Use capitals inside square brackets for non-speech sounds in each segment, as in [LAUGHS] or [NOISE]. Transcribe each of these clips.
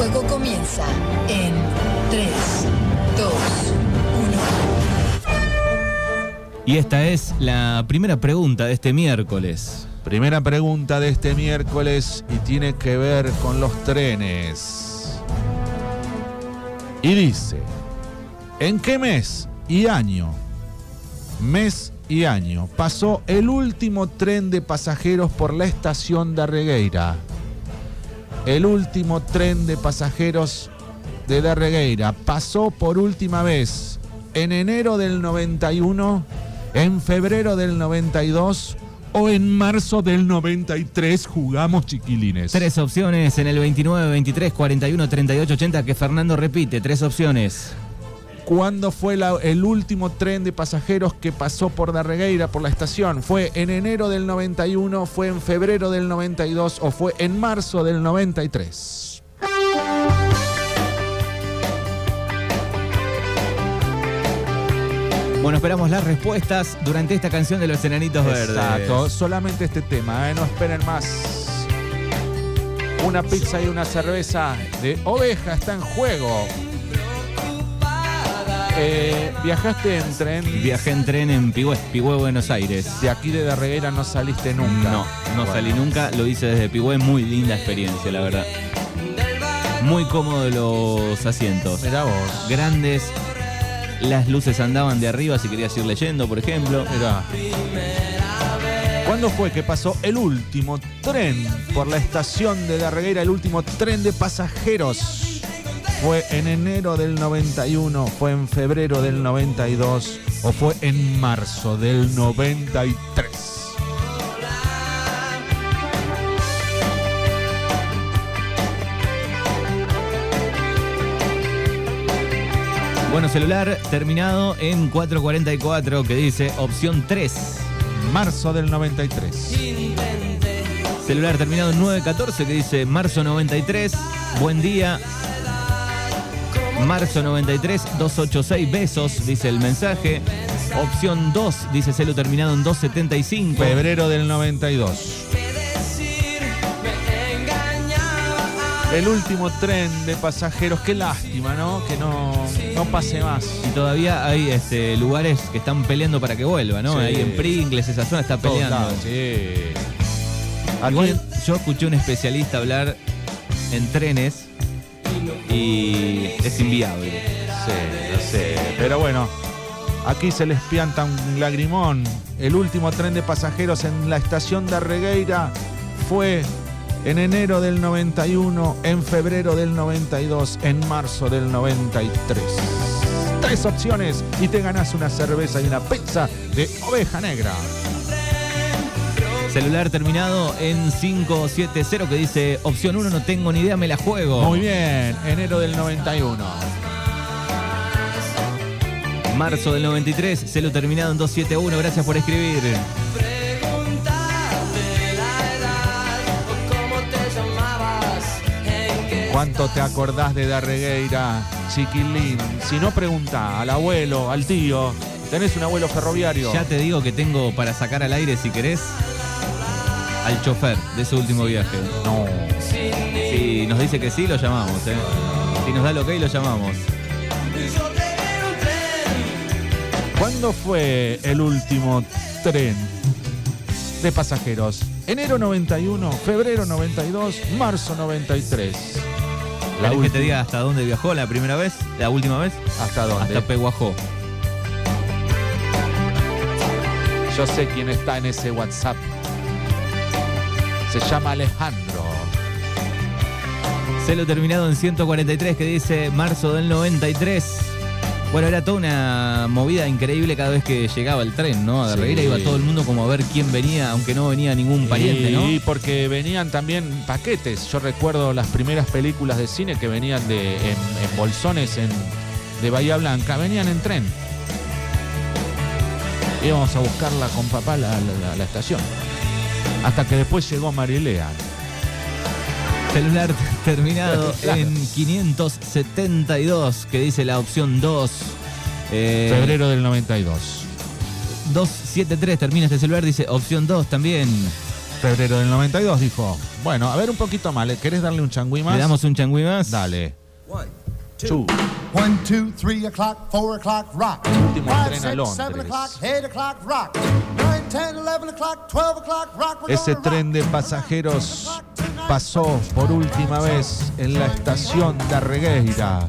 juego comienza en 3, 2, 1. Y esta es la primera pregunta de este miércoles. Primera pregunta de este miércoles y tiene que ver con los trenes. Y dice, ¿en qué mes y año, mes y año, pasó el último tren de pasajeros por la estación de Arregueira? El último tren de pasajeros de Darregueira pasó por última vez en enero del 91, en febrero del 92 o en marzo del 93 jugamos chiquilines. Tres opciones en el 29, 23, 41, 38, 80 que Fernando repite. Tres opciones. ¿Cuándo fue la- el último tren de pasajeros que pasó por Darregueira, por la estación? ¿Fue en enero del 91, fue en febrero del 92 o fue en marzo del 93? Bueno, esperamos las respuestas durante esta canción de los Enanitos Verdes. Exacto, solamente este tema, ¿eh? no esperen más. Una pizza y una cerveza de oveja está en juego. Eh, ¿Viajaste en tren? Viajé en tren en Pigüé, Pigüé, Buenos Aires. De aquí de Darreguera no saliste nunca. No, no Bueno. salí nunca, lo hice desde Pigüé, muy linda experiencia, la verdad. Muy cómodos los asientos. Mirá vos. Grandes, las luces andaban de arriba si querías ir leyendo, por ejemplo. Mirá. ¿Cuándo fue que pasó el último tren por la estación de Darreguera, el último tren de pasajeros? ¿Fue en enero del 91, fue en febrero del 92 o fue en marzo del 93? Bueno, celular terminado en 444 que dice opción 3. Marzo del 93. Celular terminado en 914 que dice marzo 93. Buen día. Marzo 93, 286 besos, dice el mensaje. Opción 2, dice celu terminado en 275. Febrero del 92. El último tren de pasajeros, qué lástima, ¿no? Que no, no pase más. Y todavía hay este, lugares que están peleando para que vuelva, ¿no? Sí. Ahí en Pringles, esa zona está peleando. sí. Igual yo escuché un especialista hablar en trenes y es inviable. Sí, lo sé. Pero bueno, aquí se les pianta un lagrimón. El último tren de pasajeros en la estación de Arregueira fue en enero del 91, en febrero del 92, en marzo del 93. Tres opciones y te ganas una cerveza y una pizza de oveja negra. Celular terminado en 570 que dice opción 1, no tengo ni idea, me la juego. Muy bien, enero del 91. Marzo del 93, celu terminado en 271, gracias por escribir. ¿Cuánto te acordás de Darregueira, chiquilín? Si no pregunta al abuelo, al tío, tenés un abuelo ferroviario. Ya te digo que tengo para sacar al aire, si querés, al chofer de su último viaje. No. Si nos dice que sí, lo llamamos, ¿eh? Si nos da el ok, lo llamamos. ¿Cuándo fue el último tren de pasajeros? Enero 91, febrero 92, marzo 93. La ¿Querés que te última. diga hasta dónde viajó la primera vez? ¿La última vez? ¿Hasta dónde? Hasta Peguajó. Yo sé quién está en ese WhatsApp. Se llama Alejandro. Celo terminado en 143 que dice marzo del 93. Bueno, era toda una movida increíble cada vez que llegaba el tren, ¿no? A Sí. Darreguera iba todo el mundo como a ver quién venía, aunque no venía ningún pariente, ¿no? Y porque venían también paquetes. Yo recuerdo las primeras películas de cine que venían de, en, en bolsones en- de Bahía Blanca. Venían en tren. Íbamos a buscarla con papá a la, la- la- la estación. Hasta que después llegó Marilea. Celular [LAUGHS] terminado [LAUGHS] Claro. en 572 que dice la opción 2. Eh, Febrero del 92. 273 termina este celular, dice opción 2 también. Febrero del 92 dijo. Bueno, a ver un poquito más. ¿Le querés darle un changüí más? ¿Le damos un changüí más? Dale. One, Two. One, two, three o'clock, four o'clock, rock. Último Five, tren a six, Londres. seven o'clock, eight o'clock, rock. Ese tren de pasajeros pasó por última vez en la estación de Arregueira.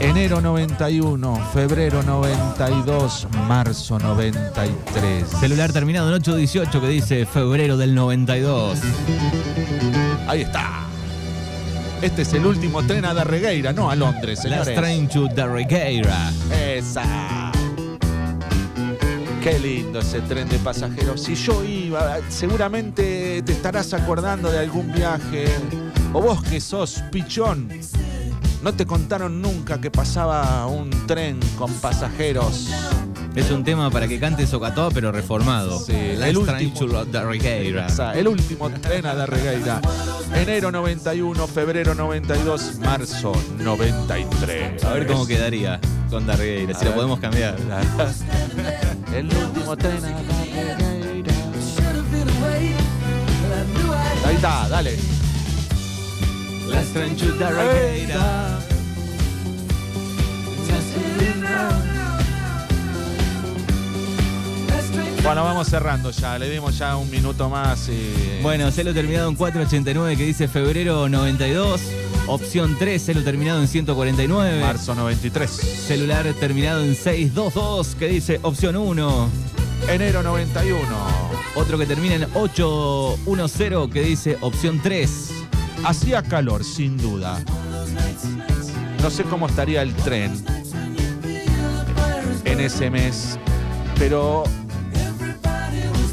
Enero 91, febrero 92, marzo 93. Celular terminado en 818 que dice febrero del 92. Ahí está. Este es el último tren a Darregueira, no a Londres, Last señores. train to Darregueira. Esa. Qué lindo ese tren de pasajeros. Si yo iba, seguramente te estarás acordando de algún viaje. O vos que sos pichón, no te contaron nunca que pasaba un tren con pasajeros. Es un tema para que cante Socatoa pero reformado. Sí, el último. Esa, el último tren a Darregueira. Enero 91, febrero 92, marzo 93. A ver cómo quedaría con Darregueira, si lo podemos cambiar. [LAUGHS] El último tren a. Ahí está, dale. To Darregueira. Bueno, vamos cerrando ya. Le dimos ya un minuto más y. Bueno, celo terminado en 489 que dice febrero 92. Opción 3, celo terminado en 149. Marzo 93. Celular terminado en 622 que dice opción 1. Enero 91. Otro que termina en 810 que dice opción 3. Hacía calor, sin duda. No sé cómo estaría el tren en ese mes, pero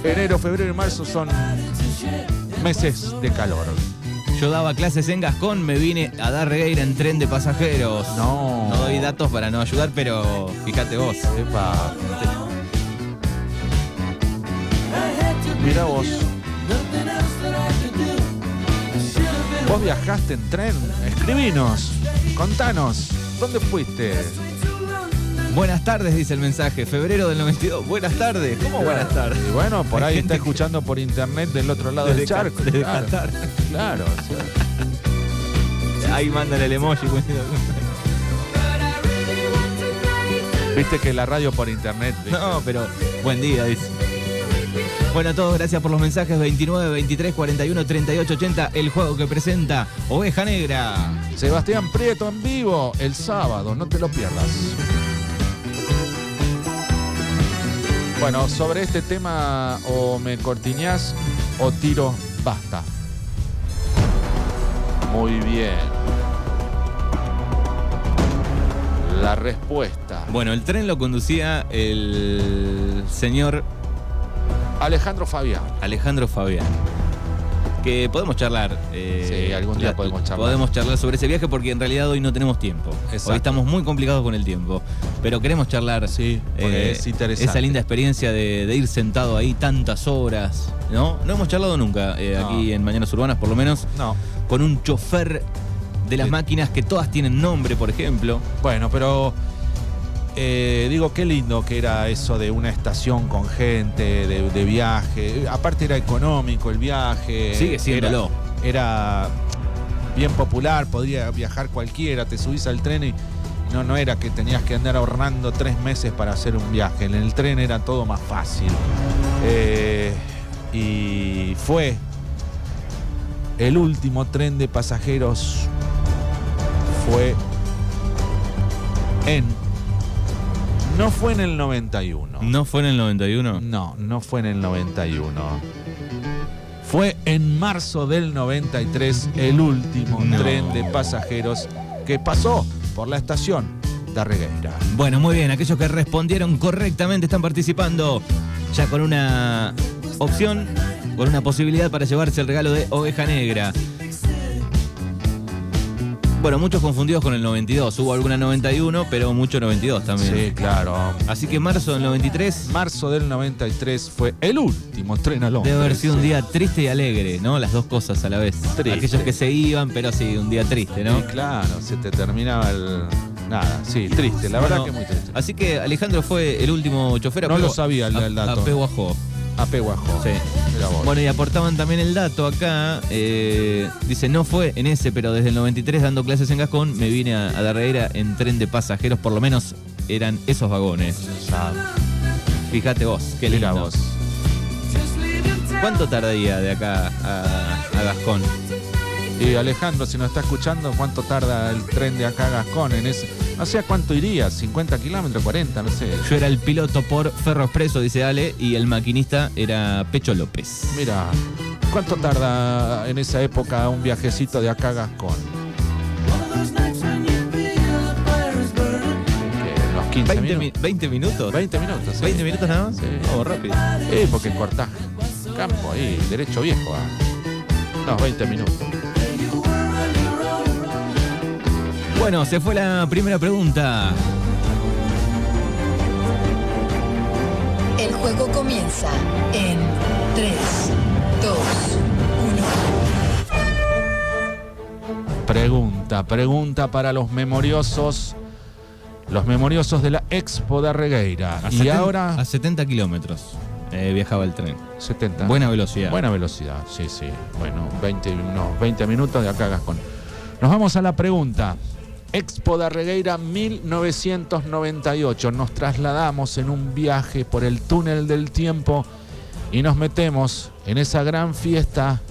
enero, febrero y marzo son meses de calor. Yo daba clases en Gascón, me vine a dar regueira en tren de pasajeros. No. No doy datos para no ayudar, pero fíjate vos. Epa. Mira vos. ¿Vos viajaste en tren? Escribinos, contanos, ¿dónde fuiste? Buenas tardes, dice el mensaje. Febrero del 92. Buenas tardes. ¿Cómo buenas tardes? Y bueno, por ahí está escuchando por internet del otro lado Desde del charco. Desde claro. Qatar. [LAUGHS] Claro. Ahí mandan el emoji. Viste que la radio por internet. ¿viste? No, pero buen día, dice. Bueno, a todos, gracias por los mensajes 29, 23, 41, 38, 80. El juego que presenta Oveja Negra. Sebastián Prieto en vivo el sábado, no te lo pierdas. Bueno, sobre este tema o me cortiñás o tiro basta. Muy bien. La respuesta. Bueno, el tren lo conducía el señor Alejandro Fabián. Alejandro Fabián. Que podemos charlar. Eh, Sí, algún día la- podemos charlar. Podemos charlar sobre ese viaje porque en realidad hoy no tenemos tiempo. Exacto. Hoy estamos muy complicados con el tiempo. Pero queremos charlar. Sí, porque es interesante. Esa linda experiencia de, de ir sentado ahí tantas horas. ¿No? No hemos charlado nunca eh, No. aquí en Mañanas Urbanas, por lo menos, No. con un chofer de las Sí. máquinas que todas tienen nombre, por ejemplo. Bueno, pero eh, digo, qué lindo que era eso de una estación con gente, de, de viaje. Aparte era económico el viaje. Sigue siéndolo. Era, bien popular, podría viajar cualquiera, te subís al tren y no, no era que tenías que andar ahorrando tres meses para hacer un viaje. En el tren era todo más fácil. Eh, y fue el último tren de pasajeros fue en. No fue en el 91. ¿No fue en el 91? No, no fue en el 91. Fue en marzo del 93 el último No. tren de pasajeros que pasó por la estación de Regueira. Bueno, muy bien. Aquellos que respondieron correctamente están participando ya con una opción, con una posibilidad para llevarse el regalo de Oveja Negra. Bueno, muchos confundidos con el 92. Hubo alguna 91, pero mucho 92 también. Sí, claro. Así que marzo del 93 Marzo del 93 fue el último tren a Londres. debe haber sido un día triste y alegre, ¿no? Las dos cosas a la vez. Triste. Aquellos que se iban, pero sí, un día triste, ¿no? Sí, claro, se te terminaba el. Nada, sí, triste, la verdad que muy triste. Así que Alejandro fue el último chofer a No lo sabía el- a- el dato. A Peguajó. A Peguajó. Sí. Mira. Bueno, y aportaban también el dato acá. eh, dice, no fue en ese, pero desde el 93 dando clases en Gascón, me vine a, a Darreira en tren de pasajeros, por lo menos eran esos vagones. Fíjate vos, qué mira lindo. vos. ¿Cuánto tardaría de acá a, a Gascón? Y Alejandro, si nos está escuchando, ¿cuánto tarda el tren de acá a Gascón? En ese, no sé a cuánto iría, 50 kilómetros, 40, no sé. Yo era el piloto por Ferro Expreso, dice Ale, y el maquinista era Pecho López. Mira, ¿cuánto tarda en esa época un viajecito de acá a Gascón? ¿Qué, ¿Los 15 ¿20, minutos? mi- 20 minutos? 20 minutos, sí. ¿20 minutos nada más? Sí. Oh, rápido. Sí, porque cortás campo ahí, derecho viejo. ah. No, 20 minutos. Bueno, se fue la primera pregunta. El juego comienza en 3, 2, 1. Pregunta, pregunta para los memoriosos. Los memoriosos de la Expo de Regueira. A Y 70 ahora A 70 kilómetros eh, viajaba el tren. 70. Buena velocidad. Buena velocidad, sí, sí. Bueno, 20, unos 20 minutos de acá a Gascón. Nos vamos a la pregunta. Expo de Regueira 1998. Nos trasladamos en un viaje por el túnel del tiempo y nos metemos en esa gran fiesta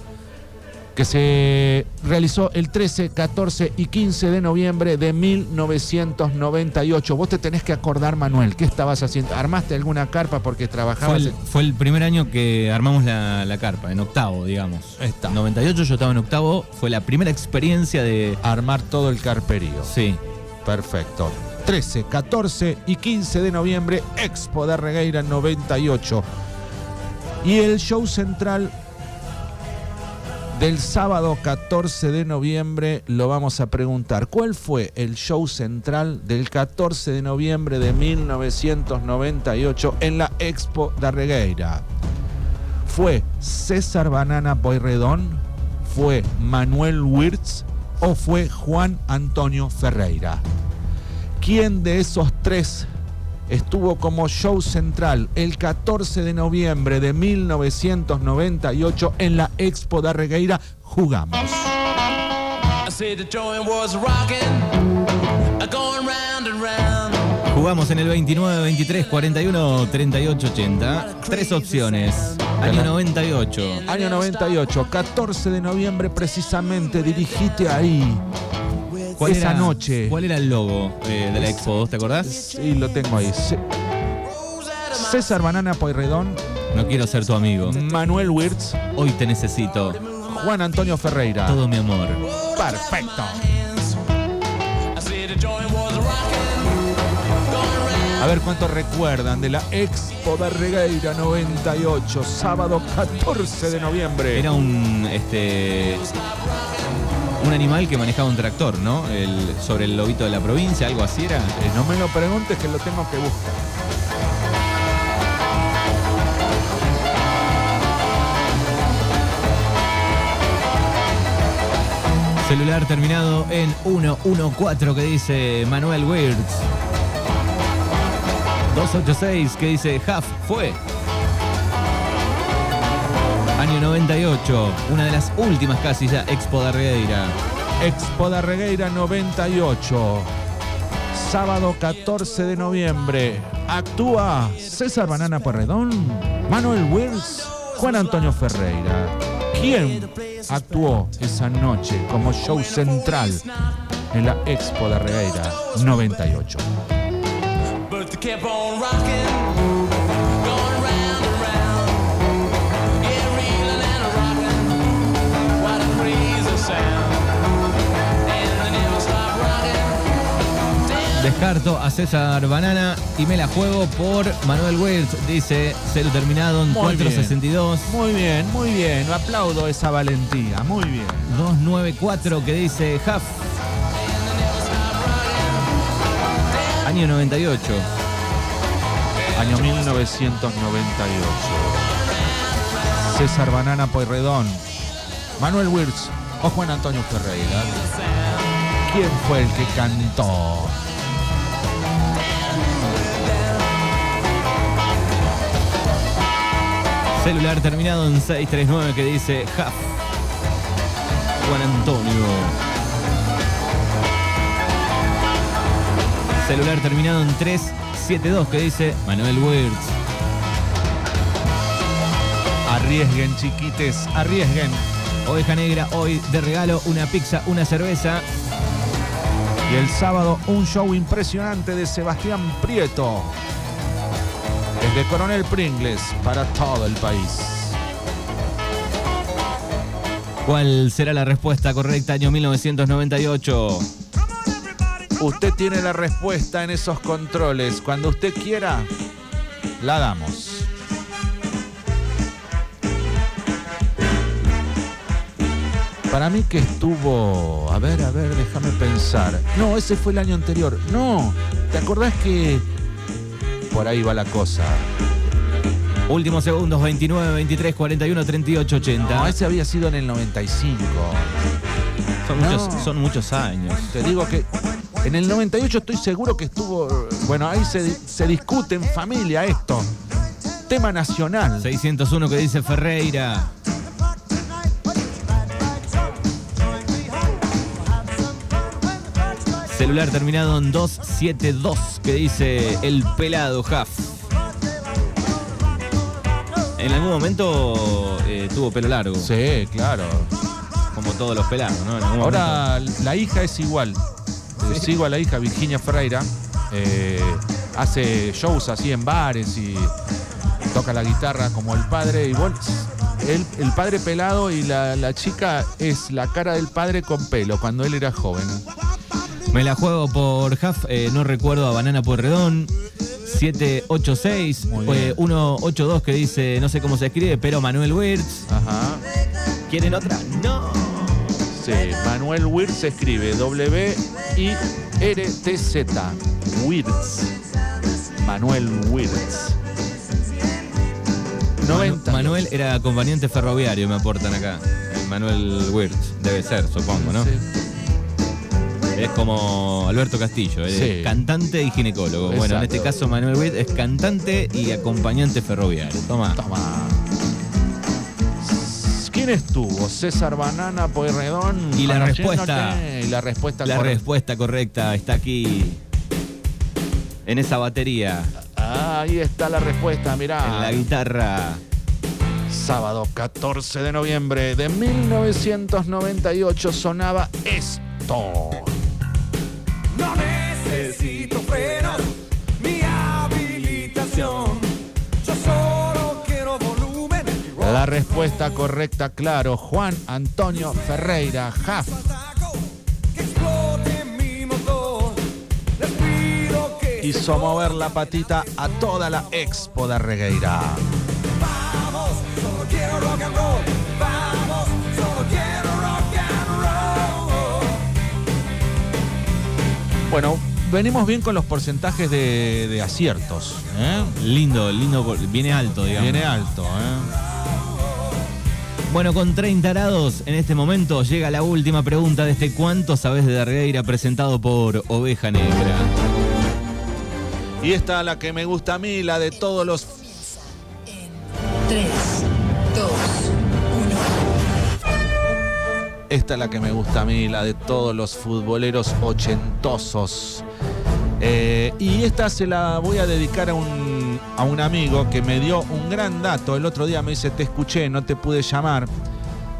que se realizó el 13, 14 y 15 de noviembre de 1998. Vos te tenés que acordar, Manuel, ¿qué estabas haciendo? ¿Armaste alguna carpa porque Fue trabajabas? el, en- fue el primer año que armamos la, la carpa, en octavo, digamos. Está. 98 yo estaba en octavo, fue la primera experiencia de... Armar todo el carperío. Sí, Perfecto. 13, 14 y 15 de noviembre, Expo de Regueira 98. Y el show central del sábado 14 de noviembre lo vamos a preguntar. ¿Cuál fue el show central del 14 de noviembre de 1998 en la Expo de Regueira? ¿Fue César Banana Boyredón? ¿Fue Manuel Wirtz? ¿O fue Juan Antonio Ferreira? ¿Quién de esos tres estuvo como show central el 14 de noviembre de 1998 en la Expo de Regueira? Jugamos. Jugamos en el 29, 23, 41, 38, 80. Tres opciones. Año 98. Año 98, 14 de noviembre precisamente, dirigite ahí. ¿Cuál Esa era- noche. ¿Cuál era el logo eh, de la Expo? ¿Vos te acordás? Sí, lo tengo ahí. César Banana Poirredón, No quiero ser tu amigo. Manuel Wirtz, Hoy te necesito. Juan Antonio Ferreira. Todo mi amor. Perfecto. A ver cuánto recuerdan de la Expo de Regueira 98, sábado 14 de noviembre. Era un este un animal que manejaba un tractor, ¿no? El, sobre el lobito de la provincia, algo así era. Eh, no me lo preguntes que lo tengo que buscar. Celular terminado en 114 que dice Manuel Wirtz. 286 que dice Huff fue. Año 98, una de las últimas casi ya Expo de Regueira. Expo de Regueira 98, sábado 14 de noviembre. Actúa César Banana Porredón, Manuel Wills, Juan Antonio Ferreira. ¿Quién actuó esa noche como show central en la Expo de Regueira 98? Descarto a César Banana y me la juego por Manuel Wirtz. Dice cero terminado en Muy bien. 462. Muy bien, muy bien. Aplaudo esa valentía. Muy bien. 294 que dice Huff. Año 98. Año 1998. César Banana Poirredón, Manuel Wirtz o Juan Antonio Ferreira. ¿Quién fue el que cantó? Celular terminado en 639 que dice Jaf. Juan Antonio. Celular terminado en 372 que dice Manuel Wirtz. Arriesguen, chiquites, arriesguen. Oveja Negra, hoy de regalo una pizza, una cerveza. Y el sábado un show impresionante de Sebastián Prieto. Desde Coronel Pringles para todo el país. ¿Cuál será la respuesta correcta año 1998? Usted tiene la respuesta en esos controles. Cuando usted quiera, la damos. Para mí que estuvo... A ver, a ver, déjame pensar. No, ese fue el año anterior. No, ¿te acordás que... Por ahí va la cosa. Últimos segundos, 29, 23, 41, 38, 80. No, ese había sido en el 95. son, no. muchos, son muchos años. Te digo que en el 98 estoy seguro que estuvo... Bueno, ahí se, se discute en familia esto. Tema nacional. 601 que dice Ferreira. Celular terminado en 272 que dice el pelado Jaf. En algún momento eh, tuvo pelo largo, Sí, claro. como todos los pelados, ¿no? En algún Ahora la hija es igual. Eh, Sigo a la hija Virginia Ferreira. eh, hace shows así en bares y toca la guitarra como el padre. Igual el, el padre pelado y la, la chica es la cara del padre con pelo cuando él era joven. Me la juego por Jaf, eh, no recuerdo a Banana Puerredón. 786, Muy eh, bien. 182 que dice, no sé cómo se escribe, pero Manuel Wirtz. Ajá. ¿Quieren otra? No. Sí, Manuel Wirtz se escribe W-I-R-T-Z. Wirtz. Manuel Wirtz. 90. Manuel era acompañante ferroviario, me aportan acá. Eh, Manuel Wirtz, debe ser, supongo, ¿no? Sí. Es como Alberto Castillo, Sí. cantante y ginecólogo. Bueno, en este caso Manuel Wirtz es cantante y acompañante ferroviario. Toma. Toma. ¿Quién estuvo? César Banana, Pueyrredón. Y la respuesta- Y la respuesta La correcta. respuesta correcta está aquí en esa batería, Ah, ahí está la respuesta, mirá. en la guitarra. Sábado 14 de noviembre de 1998 sonaba esto. No necesito frenos ni habilitación. Yo solo quiero volumen. La respuesta correcta, claro, Juan Antonio Ferreira, Jaf. taco, Que explote mi motor. Les pido que Hizo mover la patita a toda la expo de Regueira. vamos. Solo quiero rock and roll. Bueno, venimos bien con los porcentajes de, de aciertos. ¿eh? Lindo, lindo, viene alto, digamos. Viene alto. ¿eh? Bueno, con 30 grados en este momento llega la última pregunta de este ¿Cuánto sabes de Dargueira? presentado por Oveja Negra. Y esta la que me gusta a mí, la de todos los... En 3, Esta es la que me gusta a mí, la de todos los futboleros ochentosos. Eh, y esta se la voy a dedicar a un, a un amigo que me dio un gran dato. El otro día me dice, te escuché, no te pude llamar,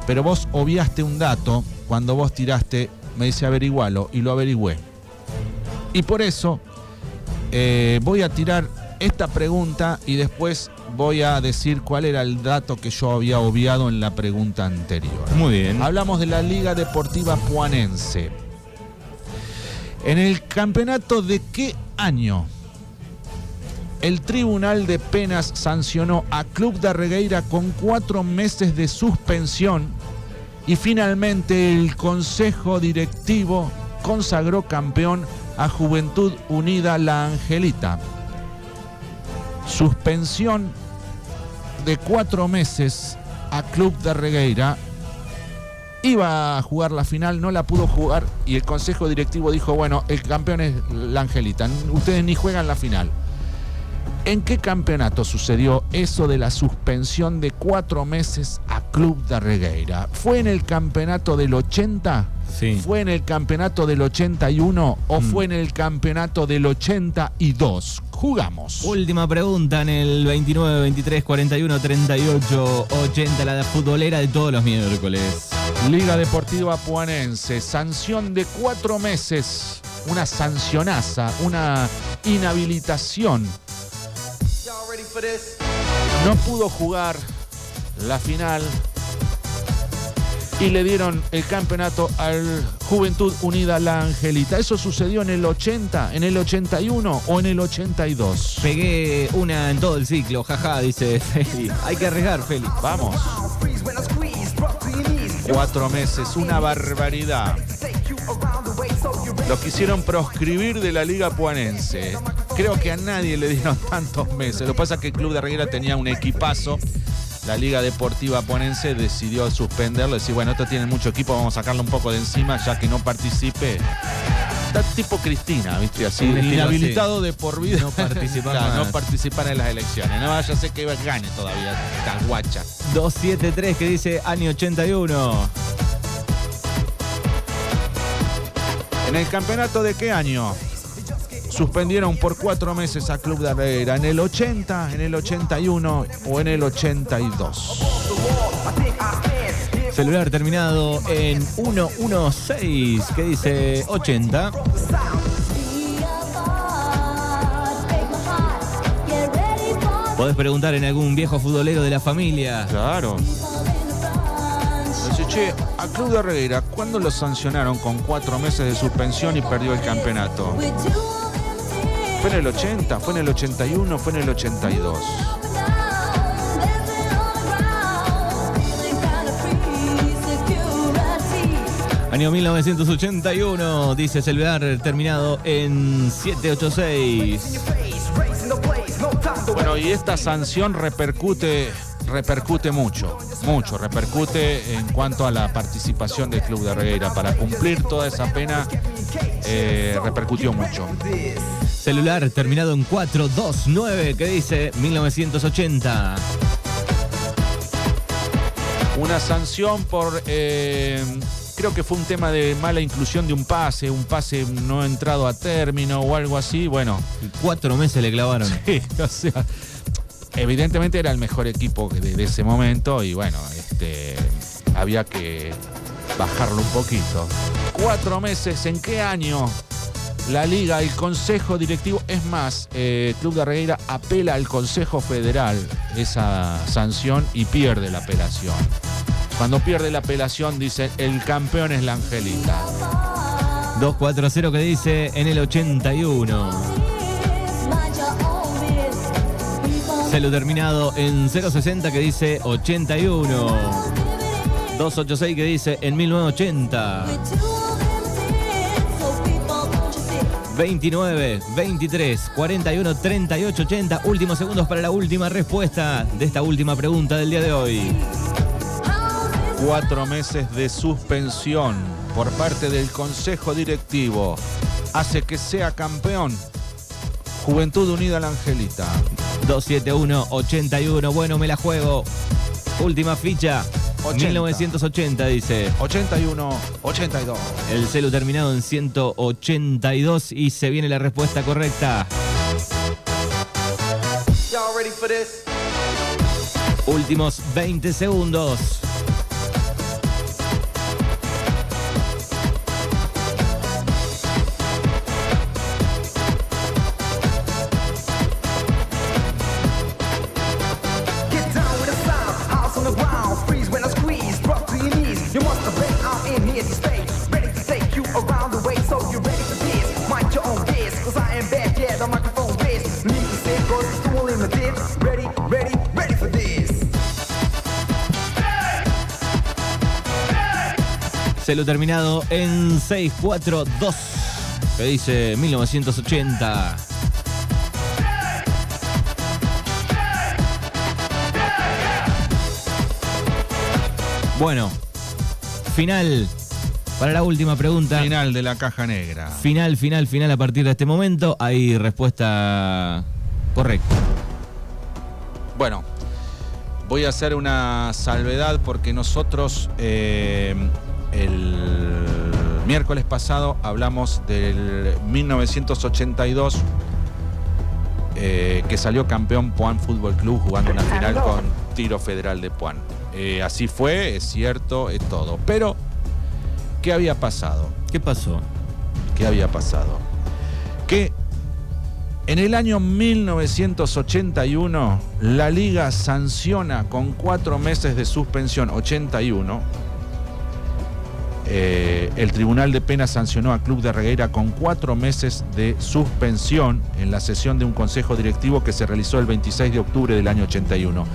pero vos obviaste un dato cuando vos tiraste, me dice averigualo, y lo averigüé. Y por eso eh, voy a tirar esta pregunta y después voy a decir cuál era el dato que yo había obviado en la pregunta anterior. Muy bien. Hablamos de la Liga Deportiva Puanense. En el campeonato de qué año el Tribunal de Penas sancionó a Club de Regueira con cuatro meses de suspensión y finalmente el Consejo Directivo consagró campeón a Juventud Unida La Angelita. Suspensión de cuatro meses a Club de Regueira iba a jugar la final, no la pudo jugar y el consejo directivo dijo, bueno, el campeón es la Angelita, ustedes ni juegan la final. ¿En qué campeonato sucedió eso de la suspensión de cuatro meses a Club de Regueira? ¿Fue en el campeonato del 80? Sí. ¿Fue en el campeonato del 81 o Mm. fue en el campeonato del 82? Jugamos. Última pregunta en el 29, 23, 41, 38, 80, la futbolera de todos los miércoles. Liga Deportiva Puanense, sanción de cuatro meses, una sancionaza, una inhabilitación. No pudo jugar la final y le dieron el campeonato al Juventud Unida La Angelita. Eso sucedió en el 80, en el 81 o en el 82. Pegué una en todo el ciclo, jaja, dice Feli. Hay que arriesgar, Feli. Vamos, cuatro meses, una barbaridad. Lo quisieron proscribir de la Liga Puanense. Creo que a nadie le dieron [LAUGHS] tantos meses. Lo que pasa es que el Club de Reguera tenía un equipazo. La Liga Deportiva Puanense decidió suspenderlo, decir, bueno, esto tiene mucho equipo, vamos a sacarlo un poco de encima ya que no participe. Está tipo Cristina, ¿viste? Así, inhabilitado de por vida. No participar [LAUGHS] Claro, no participar en las elecciones. No vaya a ser que gane todavía esta guacha. 273 que dice año 81. ¿En el campeonato de qué año? Suspendieron por cuatro meses a Club de Herrera. ¿En el 80, en el 81 o en el 82? Celular terminado en 116 que dice 80. Podés preguntar en algún viejo futbolero de la familia. Claro. Dice, che, a Club de Herrera, ¿cuándo lo sancionaron con cuatro meses de suspensión y perdió el campeonato? ¿Fue en el 80? ¿Fue en el 81? ¿Fue en el 82? Año 1981, dice Celular terminado en 786. Racing the blaze, no time to Bueno, y esta sanción repercute, repercute mucho, mucho, repercute en cuanto a la participación del Club de Regueira. Para cumplir toda esa pena, eh, repercutió mucho. Celular terminado en 429 que dice 1980. Una sanción por, eh, creo que fue un tema de mala inclusión de un pase, un pase no entrado a término o algo así. Bueno, Cuatro meses le clavaron. Sí, [LAUGHS] o sea, evidentemente era el mejor equipo de, de ese momento y bueno, este, había que bajarlo un poquito. Cuatro meses, ¿en qué año? La liga, el consejo directivo, es más, eh, Club de Regueira apela al Consejo Federal esa sanción y pierde la apelación. Cuando pierde la apelación dice, el campeón es la Angelita. 240 que dice en el 81. Celu terminado en 060 que dice 81. 286 que dice en 1980. 29, 23, 41, 38, 80. Últimos segundos para la última respuesta de esta última pregunta del día de hoy. Cuatro meses de suspensión por parte del Consejo Directivo hace que sea campeón Juventud Unida La Angelita. 271, 81. Bueno, me la juego. Última ficha. 80. 1980 dice. 81, 82. El celu terminado en 182 y se viene la respuesta correcta. Y'all ready for this? Últimos 20 segundos. Celu terminado en 642. Que dice 1980. Bueno, final para la última pregunta. Final de la caja negra. Final, final, final a partir de este momento. Hay respuesta Correcto. Bueno, voy a hacer una salvedad porque nosotros eh, el miércoles pasado hablamos del 1982 eh, que salió campeón Puan Fútbol Club jugando una final con Tiro Federal de Puan. Eh, así fue, es cierto, es todo. Pero, ¿qué había pasado? ¿Qué pasó? ¿Qué había pasado? Que en el año 1981 la liga sanciona con cuatro meses de suspensión, 81. Eh, el Tribunal de Penas sancionó a Club de Regueira con cuatro meses de suspensión en la sesión de un consejo directivo que se realizó el 26 de octubre del año 81.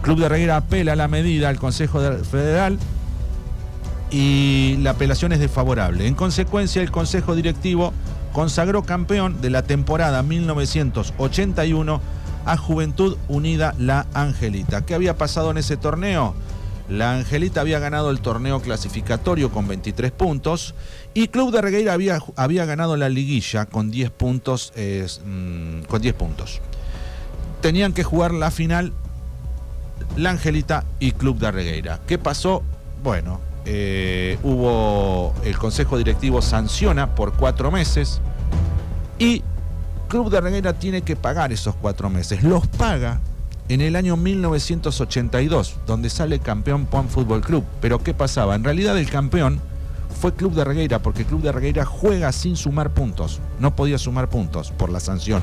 Club de Regueira apela la medida al Consejo de- Federal y la apelación es desfavorable. En consecuencia, el Consejo Directivo consagró campeón de la temporada 1981 a Juventud Unida La Angelita. ¿Qué había pasado en ese torneo? La Angelita había ganado el torneo clasificatorio con 23 puntos y Club de Regueira había, había ganado la liguilla con 10 puntos. mm, con 10 puntos. Tenían que jugar la final la Angelita y Club de Regueira. ¿Qué pasó? Bueno, eh, hubo el Consejo Directivo sanciona por cuatro meses y Club de Regueira tiene que pagar esos cuatro meses. Los paga en el año 1982, donde sale campeón Juan Fútbol Club. Pero ¿qué pasaba? En realidad el campeón fue Club de Regueira, porque Club de Regueira juega sin sumar puntos. No podía sumar puntos por la sanción.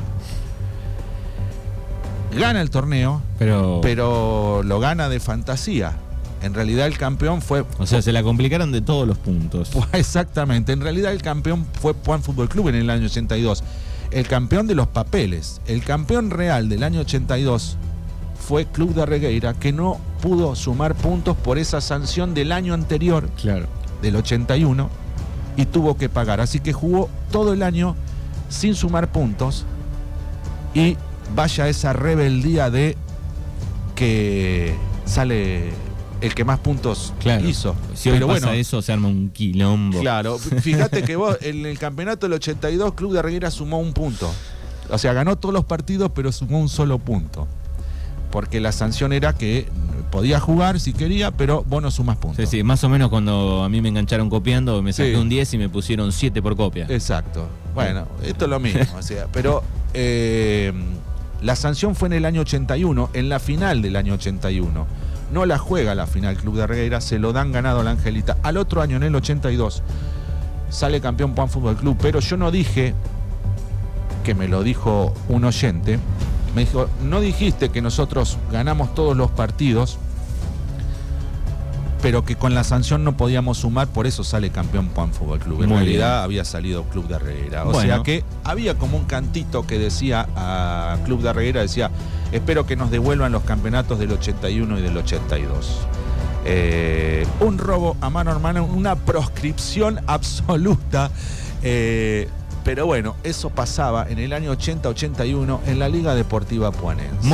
Gana el torneo, Pero. pero lo gana de fantasía. En realidad el campeón fue... o sea, se la complicaron de todos los puntos. Pues, [LAUGHS] Exactamente, en realidad el campeón fue Puan Fútbol Club en el año 82. El campeón de los papeles, el campeón real del año 82 fue Club de Regueira, que no pudo sumar puntos por esa sanción del año anterior, Claro. del 81, y tuvo que pagar. Así que jugó todo el año sin sumar puntos y vaya esa rebeldía de que sale el que más puntos Claro. hizo. Si Pero pasa bueno, eso, se arma un quilombo. Claro, fíjate que vos en el campeonato del 82 Club de Reguera sumó un punto. O sea, ganó todos los partidos, pero sumó un solo punto. Porque la sanción era que podía jugar si quería, pero vos no sumás puntos. Sí, sí, más o menos cuando a mí me engancharon copiando, me saqué Sí. un 10 y me pusieron 7 por copia. Exacto. Bueno, esto es lo mismo. o sea, pero eh, la sanción fue en el año 81, en la final del año 81. No la juega la final Club de Regueira, se lo dan ganado a la Angelita. Al otro año, en el 82, sale campeón Juan Fútbol Club, pero yo no dije, que me lo dijo un oyente, me dijo, no dijiste que nosotros ganamos todos los partidos, pero que con la sanción no podíamos sumar, por eso sale campeón Juan Fútbol Club. En Muy realidad bien. había salido Club de Reguera. O Bueno. sea que había como un cantito que decía a Club de Reguera, decía, espero que nos devuelvan los campeonatos del 81 y del 82. Eh, un robo a mano hermana, una proscripción [LAUGHS] absoluta. Eh, pero bueno, eso pasaba en el año 80-81 en la Liga Deportiva Puanense.